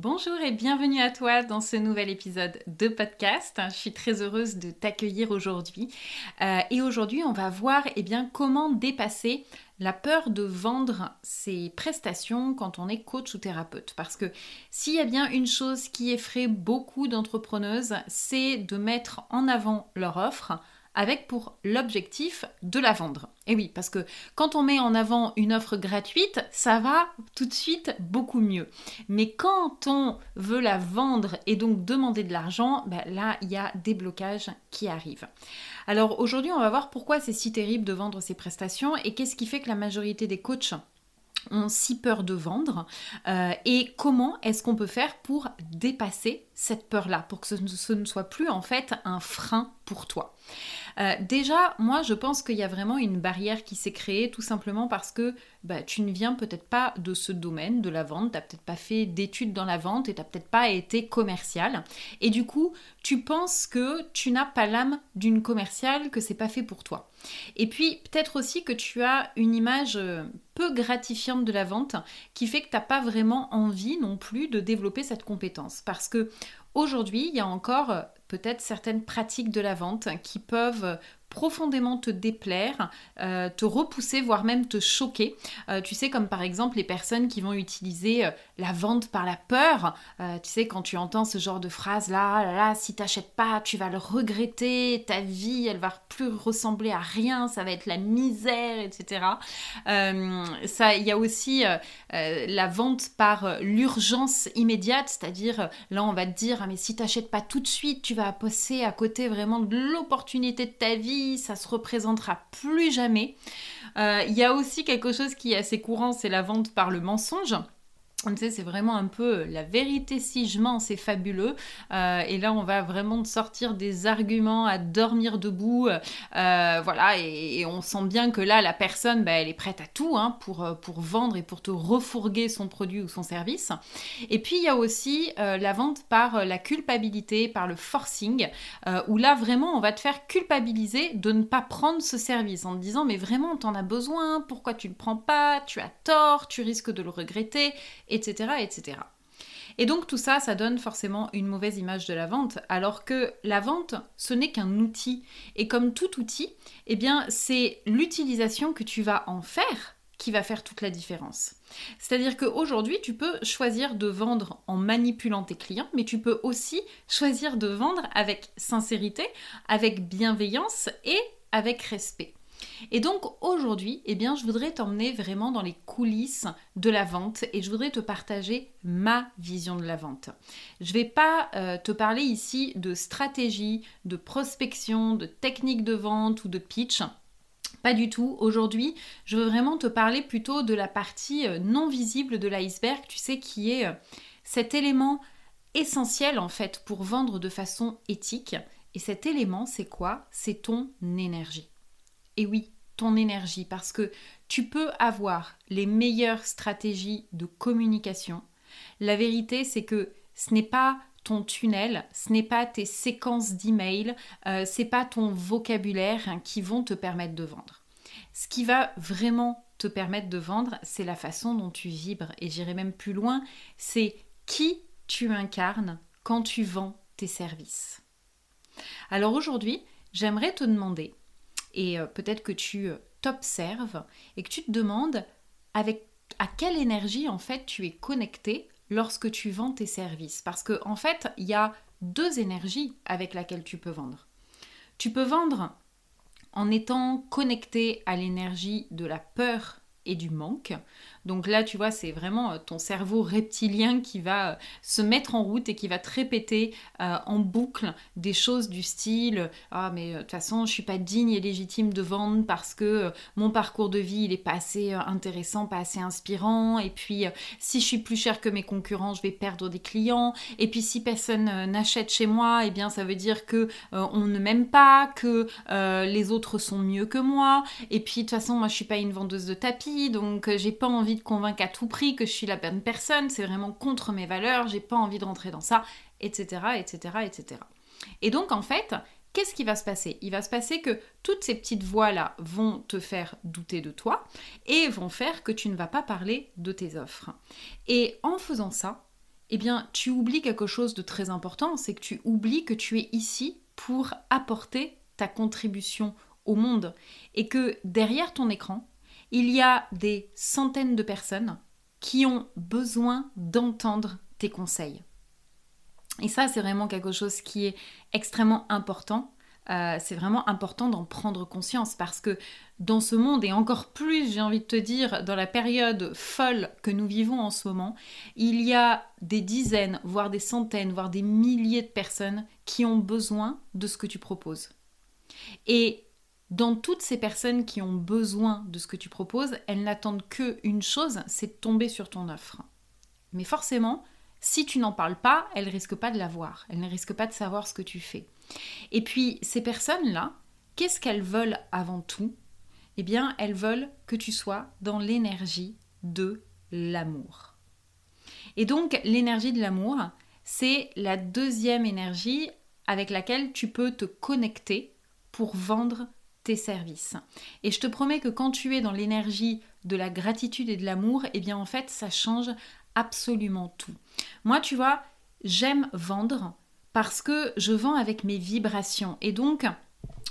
Bonjour et bienvenue à toi dans ce nouvel épisode de podcast. Je suis très heureuse de t'accueillir aujourd'hui. Euh, et aujourd'hui, on va voir eh bien, comment dépasser la peur de vendre ses prestations quand on est coach ou thérapeute. Parce que s'il y a bien une chose qui effraie beaucoup d'entrepreneuses, c'est de mettre en avant leur offre avec pour l'objectif de la vendre. Et oui, parce que quand on met en avant une offre gratuite, ça va tout de suite beaucoup mieux. Mais quand on veut la vendre et donc demander de l'argent, ben là, il y a des blocages qui arrivent. Alors aujourd'hui, on va voir pourquoi c'est si terrible de vendre ces prestations et qu'est-ce qui fait que la majorité des coachs ont si peur de vendre euh, et comment est-ce qu'on peut faire pour dépasser cette peur-là, pour que ce ne soit plus en fait un frein pour toi. Euh, déjà, moi, je pense qu'il y a vraiment une barrière qui s'est créée tout simplement parce que bah, tu ne viens peut-être pas de ce domaine de la vente, tu n'as peut-être pas fait d'études dans la vente et tu n'as peut-être pas été commercial. Et du coup, tu penses que tu n'as pas l'âme d'une commerciale, que c'est pas fait pour toi. Et puis, peut-être aussi que tu as une image euh, peu gratifiante de la vente qui fait que tu n'as pas vraiment envie non plus de développer cette compétence. Parce que aujourd'hui, il y a encore euh, peut-être certaines pratiques de la vente qui peuvent profondément te déplaire, euh, te repousser, voire même te choquer. Euh, tu sais, comme par exemple les personnes qui vont utiliser euh, la vente par la peur. tu sais, quand tu entends ce genre de phrase là, là, là si t'achètes pas, tu vas le regretter, ta vie, elle va plus ressembler à rien, ça va être la misère, etc. ça, il y a aussi la vente par l'urgence immédiate, c'est-à-dire là, on va te dire, ah, mais si t'achètes pas tout de suite, tu vas passer à côté vraiment de l'opportunité de ta vie ça se représentera plus jamais. Euh, il y a aussi quelque chose qui est assez courant, c'est la vente par le mensonge c'est vraiment un peu la vérité si je mens, c'est fabuleux. Euh, et là, on va vraiment sortir des arguments à dormir debout. Euh, voilà, et, on sent bien que là, la personne, bah, elle est prête à tout hein, pour, euh, pour vendre et pour te refourguer son produit ou son service. Et puis, il y a aussi la vente par la culpabilité, par le forcing, où là, vraiment, on va te faire culpabiliser de ne pas prendre ce service en te disant, mais vraiment, t'en as besoin, pourquoi tu ne le prends pas, tu as tort, tu risques de le regretter etc., etc. Et donc tout ça, ça donne forcément une mauvaise image de la vente, alors que la vente, ce n'est qu'un outil. Et comme tout outil, eh bien, c'est l'utilisation que tu vas en faire qui va faire toute la différence. C'est-à-dire qu'aujourd'hui, tu peux choisir de vendre en manipulant tes clients, mais tu peux aussi choisir de vendre avec sincérité, avec bienveillance et avec respect. Et donc aujourd'hui, eh bien, je voudrais t'emmener vraiment dans les coulisses de la vente et je voudrais te partager ma vision de la vente. Je ne vais pas euh, te parler ici de stratégie, de prospection, de technique de vente ou de pitch. Pas du tout. Aujourd'hui, je veux vraiment te parler plutôt de la partie euh, non visible de l'iceberg, tu sais, qui est euh, cet élément essentiel en fait pour vendre de façon éthique. Et cet élément, c'est quoi? C'est ton énergie. Et oui, ton énergie, parce que tu peux avoir les meilleures stratégies de communication. La vérité, c'est que ce n'est pas ton tunnel, ce n'est pas tes séquences d'emails, euh, c'est pas ton vocabulaire hein, qui vont te permettre de vendre. Ce qui va vraiment te permettre de vendre, c'est la façon dont tu vibres. Et j'irai même plus loin, c'est qui tu incarnes quand tu vends tes services. Alors aujourd'hui, j'aimerais te demander et euh, peut-être que tu euh, t'observes et que tu te demandes avec à quelle énergie en fait tu es connecté lorsque tu vends tes services parce qu'en en fait il y a deux énergies avec lesquelles tu peux vendre. Tu peux vendre en étant connecté à l'énergie de la peur et du manque. Donc là, tu vois, c'est vraiment euh, ton cerveau reptilien qui va euh, se mettre en route et qui va te répéter euh, en boucle des choses du style Ah, mais de toute façon, je suis pas digne et légitime de vendre parce que mon parcours de vie, il est pas assez intéressant, pas assez inspirant. Et puis, si je suis plus cher que mes concurrents, je vais perdre des clients. Et puis, si personne n'achète chez moi, eh bien, ça veut dire que on ne m'aime pas, que les autres sont mieux que moi. Et puis, de toute façon, moi, je suis pas une vendeuse de tapis, donc j'ai pas envie de convaincre à tout prix que je suis la bonne personne, c'est vraiment contre mes valeurs, j'ai pas envie de rentrer dans ça, etc., etc., etc. Et donc en fait, qu'est-ce qui va se passer? Il va se passer que toutes ces petites voix-là vont te faire douter de toi et vont faire que tu ne vas pas parler de tes offres. Et en faisant ça, eh bien, tu oublies quelque chose de très important, c'est que tu oublies que tu es ici pour apporter ta contribution au monde et que derrière ton écran, il y a des centaines de personnes qui ont besoin d'entendre tes conseils. Et ça, c'est vraiment quelque chose qui est extrêmement important. Euh, c'est vraiment important d'en prendre conscience parce que dans ce monde, et encore plus, j'ai envie de te dire, dans la période folle que nous vivons en ce moment, il y a des dizaines, voire des centaines, voire des milliers de personnes qui ont besoin de ce que tu proposes. Et dans toutes ces personnes qui ont besoin de ce que tu proposes, elles n'attendent qu'une chose, c'est de tomber sur ton offre. Mais forcément, si tu n'en parles pas, elles risquent pas de l'avoir. Elles ne risquent pas de savoir ce que tu fais. Et puis, ces personnes-là, qu'est-ce qu'elles veulent avant tout? Eh bien, elles veulent que tu sois dans l'énergie de l'amour. Et donc, l'énergie de l'amour, c'est la deuxième énergie avec laquelle tu peux te connecter pour vendre services. Et je te promets que quand tu es dans l'énergie de la gratitude et de l'amour, eh bien en fait, ça change absolument tout. Moi, tu vois, j'aime vendre parce que je vends avec mes vibrations. Et donc,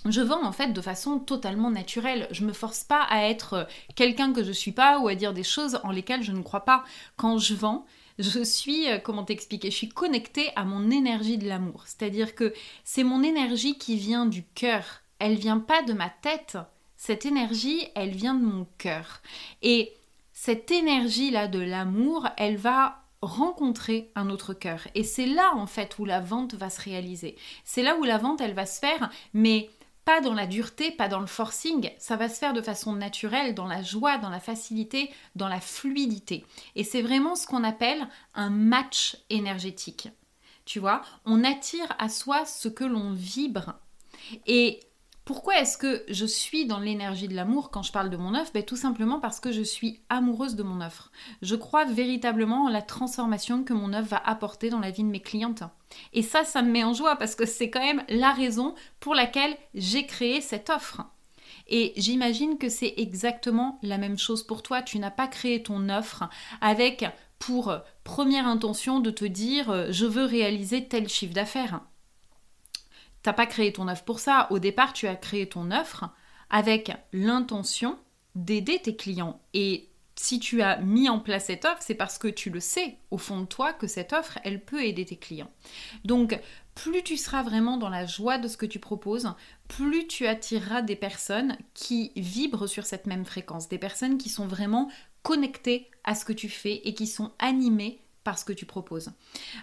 je vends en fait de façon totalement naturelle. Je me force pas à être quelqu'un que je suis pas ou à dire des choses en lesquelles je ne crois pas. Quand je vends, je suis, euh, comment t'expliquer, je suis connectée à mon énergie de l'amour. C'est-à-dire que c'est mon énergie qui vient du cœur elle vient pas de ma tête. Cette énergie, elle vient de mon cœur. Et cette énergie-là de l'amour, elle va rencontrer un autre cœur. Et c'est là, en fait, où la vente va se réaliser. C'est là où la vente, elle va se faire, mais pas dans la dureté, pas dans le forcing, ça va se faire de façon naturelle, dans la joie, dans la facilité, dans la fluidité. Et c'est vraiment ce qu'on appelle un match énergétique. Tu vois, on attire à soi ce que l'on vibre. Et pourquoi est-ce que je suis dans l'énergie de l'amour quand je parle de mon offre ben, Tout simplement parce que je suis amoureuse de mon offre. Je crois véritablement en la transformation que mon offre va apporter dans la vie de mes clientes. Et ça, ça me met en joie parce que c'est quand même la raison pour laquelle j'ai créé cette offre. Et j'imagine que c'est exactement la même chose pour toi. Tu n'as pas créé ton offre avec pour première intention de te dire euh, je veux réaliser tel chiffre d'affaires n'as pas créé ton offre pour ça. Au départ, tu as créé ton offre avec l'intention d'aider tes clients. Et si tu as mis en place cette offre, c'est parce que tu le sais au fond de toi que cette offre, elle peut aider tes clients. Donc, plus tu seras vraiment dans la joie de ce que tu proposes, plus tu attireras des personnes qui vibrent sur cette même fréquence, des personnes qui sont vraiment connectées à ce que tu fais et qui sont animées par ce que tu proposes.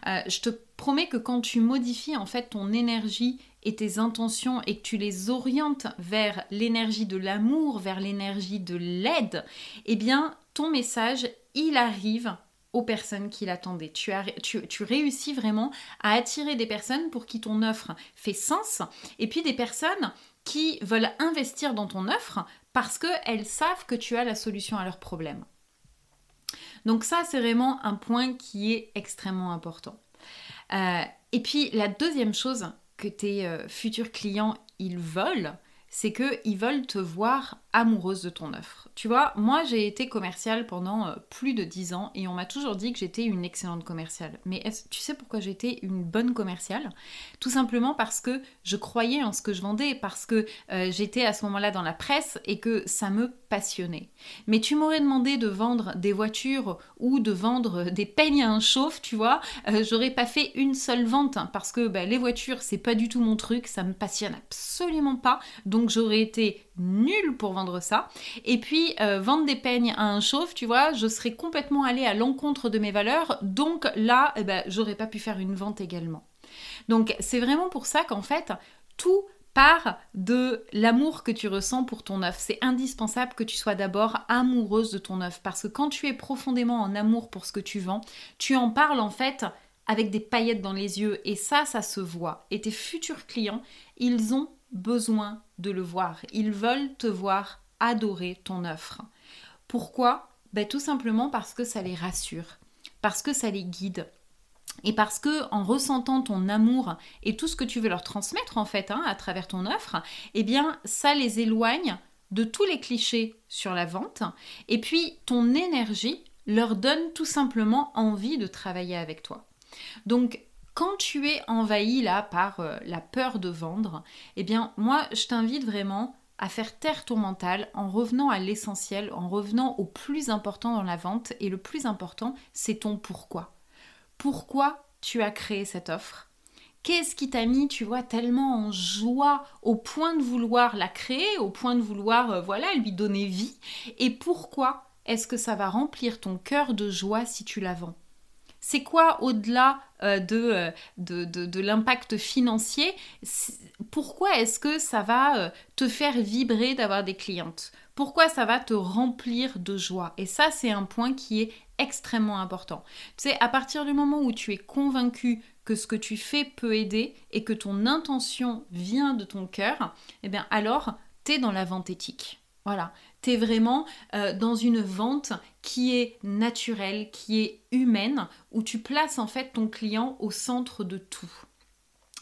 Euh, je te promets que quand tu modifies en fait ton énergie et tes intentions et que tu les orientes vers l'énergie de l'amour, vers l'énergie de l'aide, eh bien ton message, il arrive aux personnes qui l'attendaient. Tu, réussis vraiment à attirer des personnes pour qui ton offre fait sens et puis des personnes qui veulent investir dans ton offre parce qu'elles savent que tu as la solution à leurs problèmes. Donc ça, c'est vraiment un point qui est extrêmement important. Euh, et puis la deuxième chose, que tes euh, futurs clients, ils veulent, c'est qu'ils veulent te voir amoureuse de ton offre. Tu vois, moi j'ai été commerciale pendant euh, plus de 10 ans et on m'a toujours dit que j'étais une excellente commerciale. Mais tu sais pourquoi j'étais une bonne commerciale? Tout simplement parce que je croyais en ce que je vendais, parce que euh, j'étais à ce moment-là dans la presse et que ça me passionnait. Mais tu m'aurais demandé de vendre des voitures ou de vendre des peignes à un chauffe, tu vois, euh, j'aurais pas fait une seule vente parce que bah, les voitures c'est pas du tout mon truc, ça me passionne absolument pas. Donc donc j'aurais été nulle pour vendre ça. Et puis euh, vendre des peignes à un chauve, tu vois, je serais complètement allée à l'encontre de mes valeurs, donc là, eh ben, j'aurais pas pu faire une vente également. Donc c'est vraiment pour ça qu'en fait, tout part de l'amour que tu ressens pour ton œuf. C'est indispensable que tu sois d'abord amoureuse de ton œuf parce que quand tu es profondément en amour pour ce que tu vends, tu en parles en fait avec des paillettes dans les yeux et ça, ça se voit. Et tes futurs clients, ils ont besoin de le voir. Ils veulent te voir adorer ton offre. Pourquoi? Ben, Tout simplement parce que ça les rassure, parce que ça les guide, et parce que en ressentant ton amour et tout ce que tu veux leur transmettre en fait hein, à travers ton offre, eh bien ça les éloigne de tous les clichés sur la vente. Et puis ton énergie leur donne tout simplement envie de travailler avec toi. Donc quand tu es envahi là par euh, la peur de vendre, eh bien moi je t'invite vraiment à faire taire ton mental en revenant à l'essentiel, en revenant au plus important dans la vente. Et le plus important, c'est ton pourquoi. Pourquoi tu as créé cette offre? Qu'est-ce qui t'a mis, tu vois, tellement en joie au point de vouloir la créer, au point de vouloir, euh, voilà, lui donner vie? Et pourquoi est-ce que ça va remplir ton cœur de joie si tu la vends? C'est quoi au-delà euh, euh, de, l'impact financier Pourquoi est-ce que ça va euh, te faire vibrer d'avoir des clientes? Pourquoi ça va te remplir de joie? Et ça, c'est un point qui est extrêmement important. Tu sais, à partir du moment où tu es convaincu que ce que tu fais peut aider et que ton intention vient de ton cœur, eh bien alors, tu es dans la vente éthique. Voilà, tu es vraiment euh, dans une vente qui est naturelle, qui est humaine, où tu places en fait ton client au centre de tout.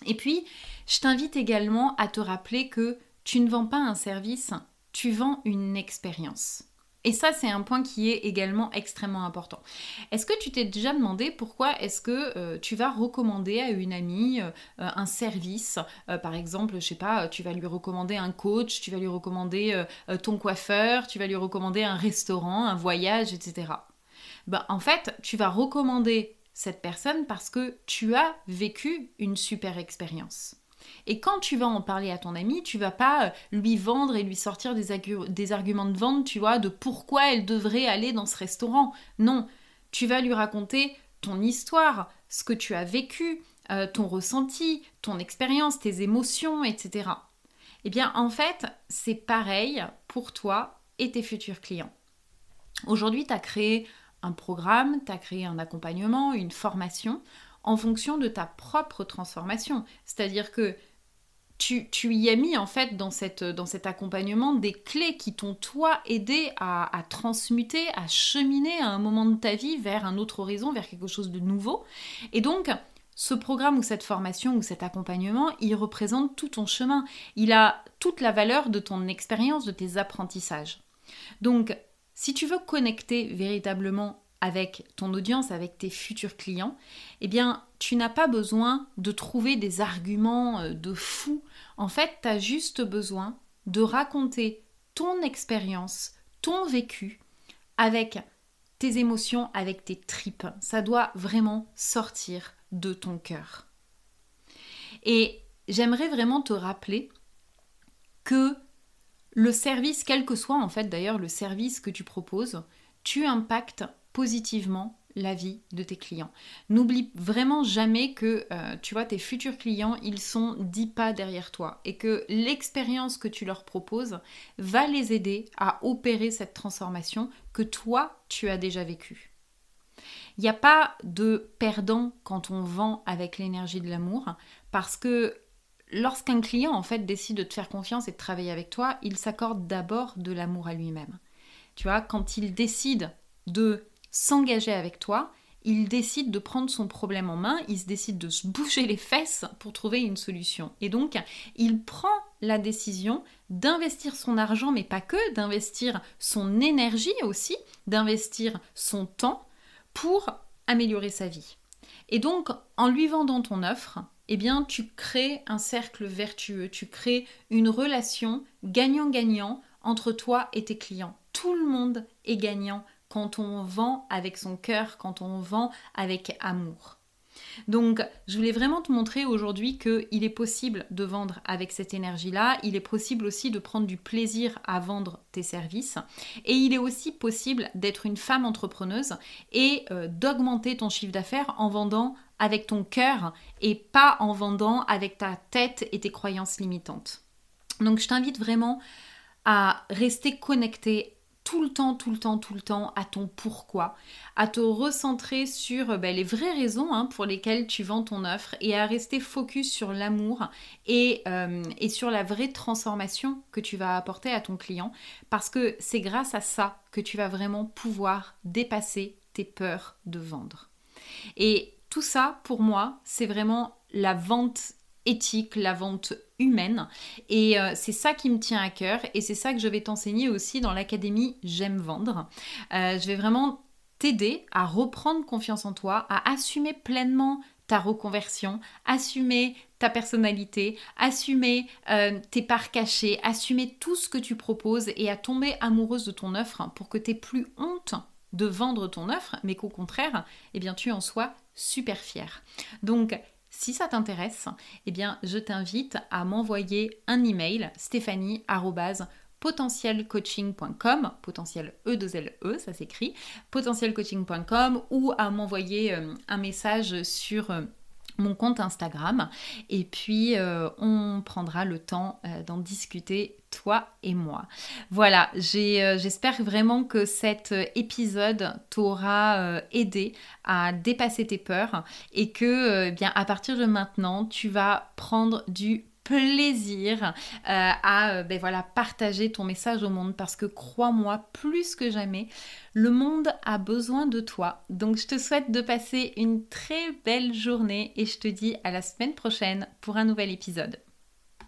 Et puis, je t'invite également à te rappeler que tu ne vends pas un service, tu vends une expérience. Et ça, c'est un point qui est également extrêmement important. Est-ce que tu t'es déjà demandé pourquoi est-ce que euh, tu vas recommander à une amie euh, un service euh, Par exemple, je sais pas, tu vas lui recommander un coach, tu vas lui recommander ton coiffeur, tu vas lui recommander un restaurant, un voyage, etc. Ben, en fait, tu vas recommander cette personne parce que tu as vécu une super expérience. Et quand tu vas en parler à ton ami, tu vas pas euh, lui vendre et lui sortir des, arguments de vente, tu vois, de pourquoi elle devrait aller dans ce restaurant. Non, tu vas lui raconter ton histoire, ce que tu as vécu, euh, ton ressenti, ton expérience, tes émotions, etc. Eh bien, en fait, c'est pareil pour toi et tes futurs clients. Aujourd'hui, tu as créé un programme, tu as créé un accompagnement, une formation en fonction de ta propre transformation. C'est-à-dire que tu, y as mis en fait dans, cette, dans cet accompagnement des clés qui t'ont toi aidé à, à, transmuter, à cheminer à un moment de ta vie vers un autre horizon, vers quelque chose de nouveau. Et donc, ce programme ou cette formation ou cet accompagnement, il représente tout ton chemin. Il a toute la valeur de ton expérience, de tes apprentissages. Donc, si tu veux connecter véritablement avec ton audience, avec tes futurs clients, eh bien, tu n'as pas besoin de trouver des arguments euh, de fou. En fait, tu as juste besoin de raconter ton expérience, ton vécu avec tes émotions, avec tes tripes. Ça doit vraiment sortir de ton cœur. Et j'aimerais vraiment te rappeler que le service, quel que soit en fait d'ailleurs le service que tu proposes, tu impactes positivement la vie de tes clients. N'oublie vraiment jamais que, euh, tu vois, tes futurs clients, ils sont dix pas derrière toi et que l'expérience que tu leur proposes va les aider à opérer cette transformation que toi, tu as déjà vécue. Il n'y a pas de perdant quand on vend avec l'énergie de l'amour parce que lorsqu'un client en fait décide de te faire confiance et de travailler avec toi, il s'accorde d'abord de l'amour à lui-même. Tu vois, quand il décide de s'engager avec toi, il décide de prendre son problème en main, il se décide de se bouger les fesses pour trouver une solution. Et donc, il prend la décision d'investir son argent, mais pas que, d'investir son énergie aussi, d'investir son temps pour améliorer sa vie. Et donc, en lui vendant ton offre, eh bien, tu crées un cercle vertueux, tu crées une relation gagnant-gagnant entre toi et tes clients. Tout le monde est gagnant quand on vend avec son cœur, quand on vend avec amour. Donc, je voulais vraiment te montrer aujourd'hui qu'il est possible de vendre avec cette énergie-là. Il est possible aussi de prendre du plaisir à vendre tes services. Et il est aussi possible d'être une femme entrepreneuse et euh, d'augmenter ton chiffre d'affaires en vendant avec ton cœur et pas en vendant avec ta tête et tes croyances limitantes. Donc, je t'invite vraiment à rester connecté tout le temps, tout le temps, tout le temps à ton pourquoi, à te recentrer sur euh, ben, les vraies raisons hein, pour lesquelles tu vends ton offre et à rester focus sur l'amour et, euh, et sur la vraie transformation que tu vas apporter à ton client parce que c'est grâce à ça que tu vas vraiment pouvoir dépasser tes peurs de vendre. Et tout ça, pour moi, c'est vraiment la vente éthique, la vente humaine. Et euh, c'est ça qui me tient à cœur et c'est ça que je vais t'enseigner aussi dans l'académie J'aime vendre. Euh, je vais vraiment t'aider à reprendre confiance en toi, à assumer pleinement ta reconversion, assumer ta personnalité, assumer euh, tes parts cachées, assumer tout ce que tu proposes et à tomber amoureuse de ton offre pour que tu plus honte de vendre ton offre, mais qu'au contraire, eh bien, tu en sois super fier. Donc, si ça t'intéresse, eh bien, je t'invite à m'envoyer un email stéphanie potentielcoaching.com, potentiel E 2 L E, ça s'écrit, potentielcoaching.com ou à m'envoyer euh, un message sur euh, mon compte Instagram et puis euh, on prendra le temps euh, d'en discuter toi et moi. Voilà, euh, j'espère vraiment que cet épisode t'aura aidé à dépasser tes peurs et que bien à partir de maintenant, tu vas prendre du plaisir euh, à euh, ben voilà, partager ton message au monde parce que crois-moi, plus que jamais, le monde a besoin de toi. Donc je te souhaite de passer une très belle journée et je te dis à la semaine prochaine pour un nouvel épisode.